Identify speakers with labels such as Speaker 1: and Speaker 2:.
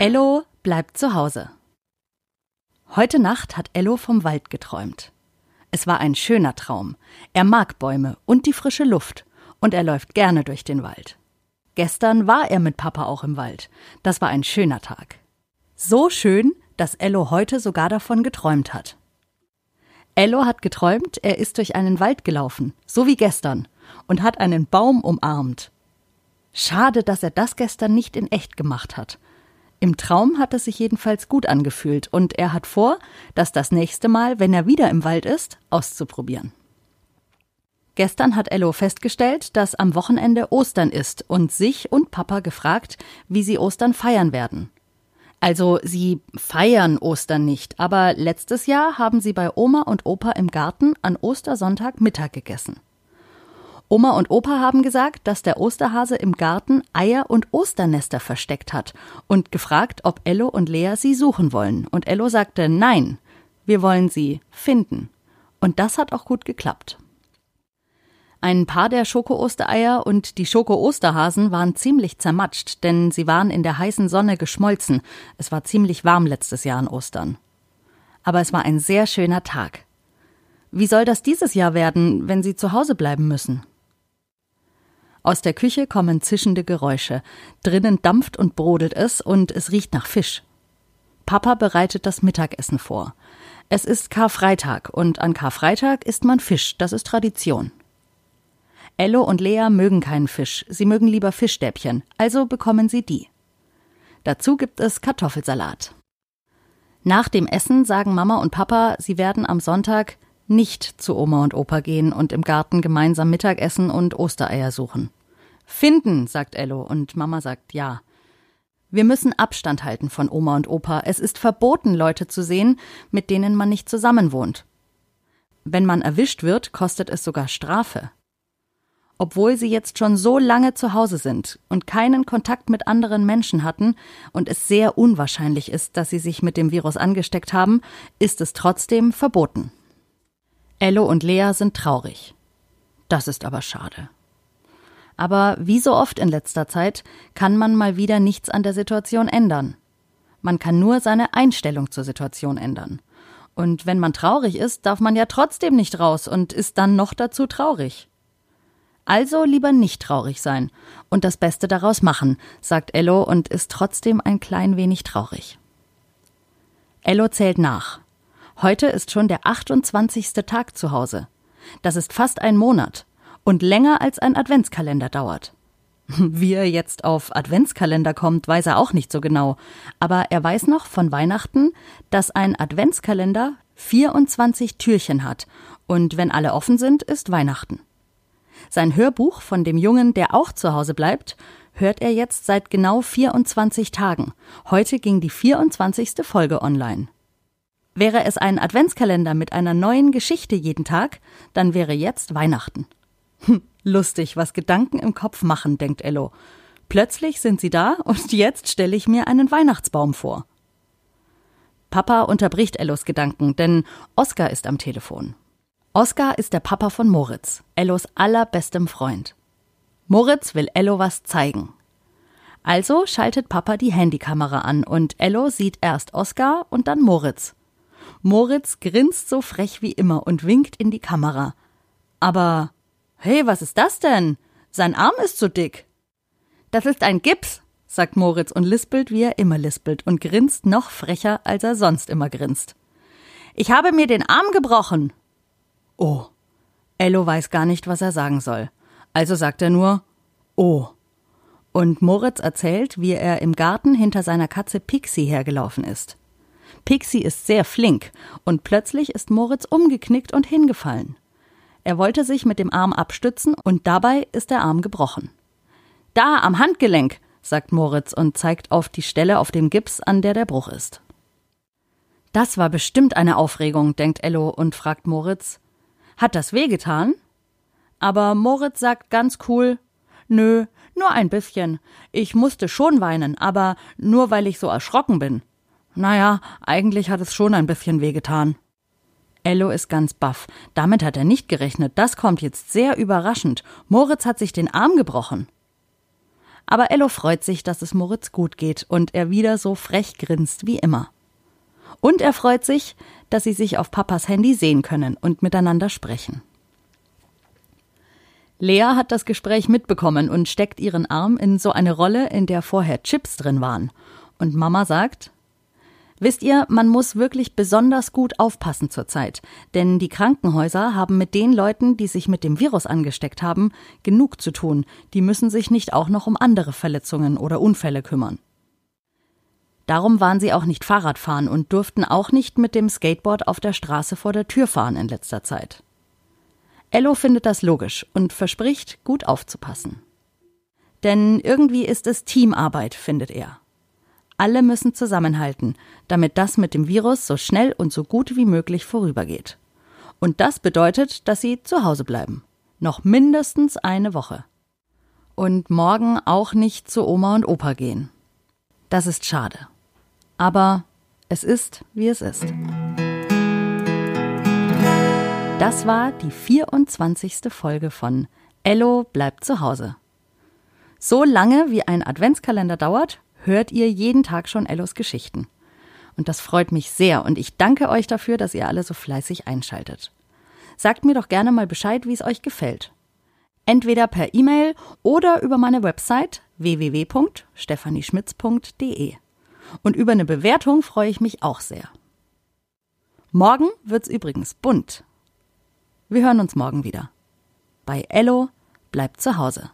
Speaker 1: Ello bleibt zu Hause. Heute Nacht hat Ello vom Wald geträumt. Es war ein schöner Traum. Er mag Bäume und die frische Luft und er läuft gerne durch den Wald. Gestern war er mit Papa auch im Wald. Das war ein schöner Tag. So schön, dass Ello heute sogar davon geträumt hat. Ello hat geträumt, er ist durch einen Wald gelaufen, so wie gestern, und hat einen Baum umarmt. Schade, dass er das gestern nicht in echt gemacht hat. Im Traum hat es sich jedenfalls gut angefühlt und er hat vor, das das nächste Mal, wenn er wieder im Wald ist, auszuprobieren. Gestern hat Ello festgestellt, dass am Wochenende Ostern ist und sich und Papa gefragt, wie sie Ostern feiern werden. Also sie feiern Ostern nicht, aber letztes Jahr haben sie bei Oma und Opa im Garten an Ostersonntag Mittag gegessen. Oma und Opa haben gesagt, dass der Osterhase im Garten Eier und Osternester versteckt hat und gefragt, ob Ello und Lea sie suchen wollen. Und Ello sagte nein, wir wollen sie finden. Und das hat auch gut geklappt. Ein paar der Schoko-Ostereier und die Schoko-Osterhasen waren ziemlich zermatscht, denn sie waren in der heißen Sonne geschmolzen. Es war ziemlich warm letztes Jahr an Ostern. Aber es war ein sehr schöner Tag. Wie soll das dieses Jahr werden, wenn sie zu Hause bleiben müssen? Aus der Küche kommen zischende Geräusche. Drinnen dampft und brodelt es und es riecht nach Fisch. Papa bereitet das Mittagessen vor. Es ist Karfreitag und an Karfreitag isst man Fisch, das ist Tradition. Ello und Lea mögen keinen Fisch, sie mögen lieber Fischstäbchen, also bekommen sie die. Dazu gibt es Kartoffelsalat. Nach dem Essen sagen Mama und Papa, sie werden am Sonntag nicht zu Oma und Opa gehen und im Garten gemeinsam Mittagessen und Ostereier suchen. Finden, sagt Ello, und Mama sagt ja. Wir müssen Abstand halten von Oma und Opa. Es ist verboten, Leute zu sehen, mit denen man nicht zusammenwohnt. Wenn man erwischt wird, kostet es sogar Strafe. Obwohl sie jetzt schon so lange zu Hause sind und keinen Kontakt mit anderen Menschen hatten und es sehr unwahrscheinlich ist, dass sie sich mit dem Virus angesteckt haben, ist es trotzdem verboten. Ello und Lea sind traurig. Das ist aber schade. Aber wie so oft in letzter Zeit kann man mal wieder nichts an der Situation ändern. Man kann nur seine Einstellung zur Situation ändern. Und wenn man traurig ist, darf man ja trotzdem nicht raus und ist dann noch dazu traurig. Also lieber nicht traurig sein und das Beste daraus machen, sagt Ello und ist trotzdem ein klein wenig traurig. Ello zählt nach. Heute ist schon der 28. Tag zu Hause. Das ist fast ein Monat und länger als ein Adventskalender dauert. Wie er jetzt auf Adventskalender kommt, weiß er auch nicht so genau, aber er weiß noch von Weihnachten, dass ein Adventskalender 24 Türchen hat und wenn alle offen sind, ist Weihnachten. Sein Hörbuch von dem Jungen, der auch zu Hause bleibt, hört er jetzt seit genau 24 Tagen. Heute ging die 24. Folge online. Wäre es ein Adventskalender mit einer neuen Geschichte jeden Tag, dann wäre jetzt Weihnachten. Hm, lustig, was Gedanken im Kopf machen, denkt Ello. Plötzlich sind sie da und jetzt stelle ich mir einen Weihnachtsbaum vor. Papa unterbricht Ellos Gedanken, denn Oskar ist am Telefon. Oskar ist der Papa von Moritz, Ellos allerbestem Freund. Moritz will Ello was zeigen. Also schaltet Papa die Handykamera an und Ello sieht erst Oskar und dann Moritz. Moritz grinst so frech wie immer und winkt in die Kamera. Aber Hey, was ist das denn? Sein Arm ist zu dick. Das ist ein Gips, sagt Moritz und lispelt, wie er immer lispelt, und grinst noch frecher, als er sonst immer grinst. Ich habe mir den Arm gebrochen. Oh. Ello weiß gar nicht, was er sagen soll. Also sagt er nur Oh. Und Moritz erzählt, wie er im Garten hinter seiner Katze Pixie hergelaufen ist. Pixie ist sehr flink, und plötzlich ist Moritz umgeknickt und hingefallen. Er wollte sich mit dem Arm abstützen und dabei ist der Arm gebrochen. Da, am Handgelenk, sagt Moritz und zeigt auf die Stelle auf dem Gips, an der der Bruch ist. Das war bestimmt eine Aufregung, denkt Ello und fragt Moritz. Hat das wehgetan? Aber Moritz sagt ganz cool, nö, nur ein bisschen. Ich musste schon weinen, aber nur weil ich so erschrocken bin. Naja, eigentlich hat es schon ein bisschen wehgetan. Ello ist ganz baff. Damit hat er nicht gerechnet. Das kommt jetzt sehr überraschend. Moritz hat sich den Arm gebrochen. Aber Ello freut sich, dass es Moritz gut geht und er wieder so frech grinst wie immer. Und er freut sich, dass sie sich auf Papas Handy sehen können und miteinander sprechen. Lea hat das Gespräch mitbekommen und steckt ihren Arm in so eine Rolle, in der vorher Chips drin waren. Und Mama sagt, Wisst ihr, man muss wirklich besonders gut aufpassen zurzeit, denn die Krankenhäuser haben mit den Leuten, die sich mit dem Virus angesteckt haben, genug zu tun. Die müssen sich nicht auch noch um andere Verletzungen oder Unfälle kümmern. Darum waren sie auch nicht Fahrradfahren und durften auch nicht mit dem Skateboard auf der Straße vor der Tür fahren in letzter Zeit. Ello findet das logisch und verspricht, gut aufzupassen. Denn irgendwie ist es Teamarbeit, findet er. Alle müssen zusammenhalten, damit das mit dem Virus so schnell und so gut wie möglich vorübergeht. Und das bedeutet, dass sie zu Hause bleiben. Noch mindestens eine Woche. Und morgen auch nicht zu Oma und Opa gehen. Das ist schade. Aber es ist, wie es ist. Das war die 24. Folge von Ello bleibt zu Hause. So lange wie ein Adventskalender dauert, hört ihr jeden Tag schon Ellos Geschichten. Und das freut mich sehr und ich danke euch dafür, dass ihr alle so fleißig einschaltet. Sagt mir doch gerne mal Bescheid, wie es euch gefällt. Entweder per E-Mail oder über meine Website www.stephanieschmitz.de. Und über eine Bewertung freue ich mich auch sehr. Morgen wird's übrigens bunt. Wir hören uns morgen wieder. Bei Ello bleibt zu Hause.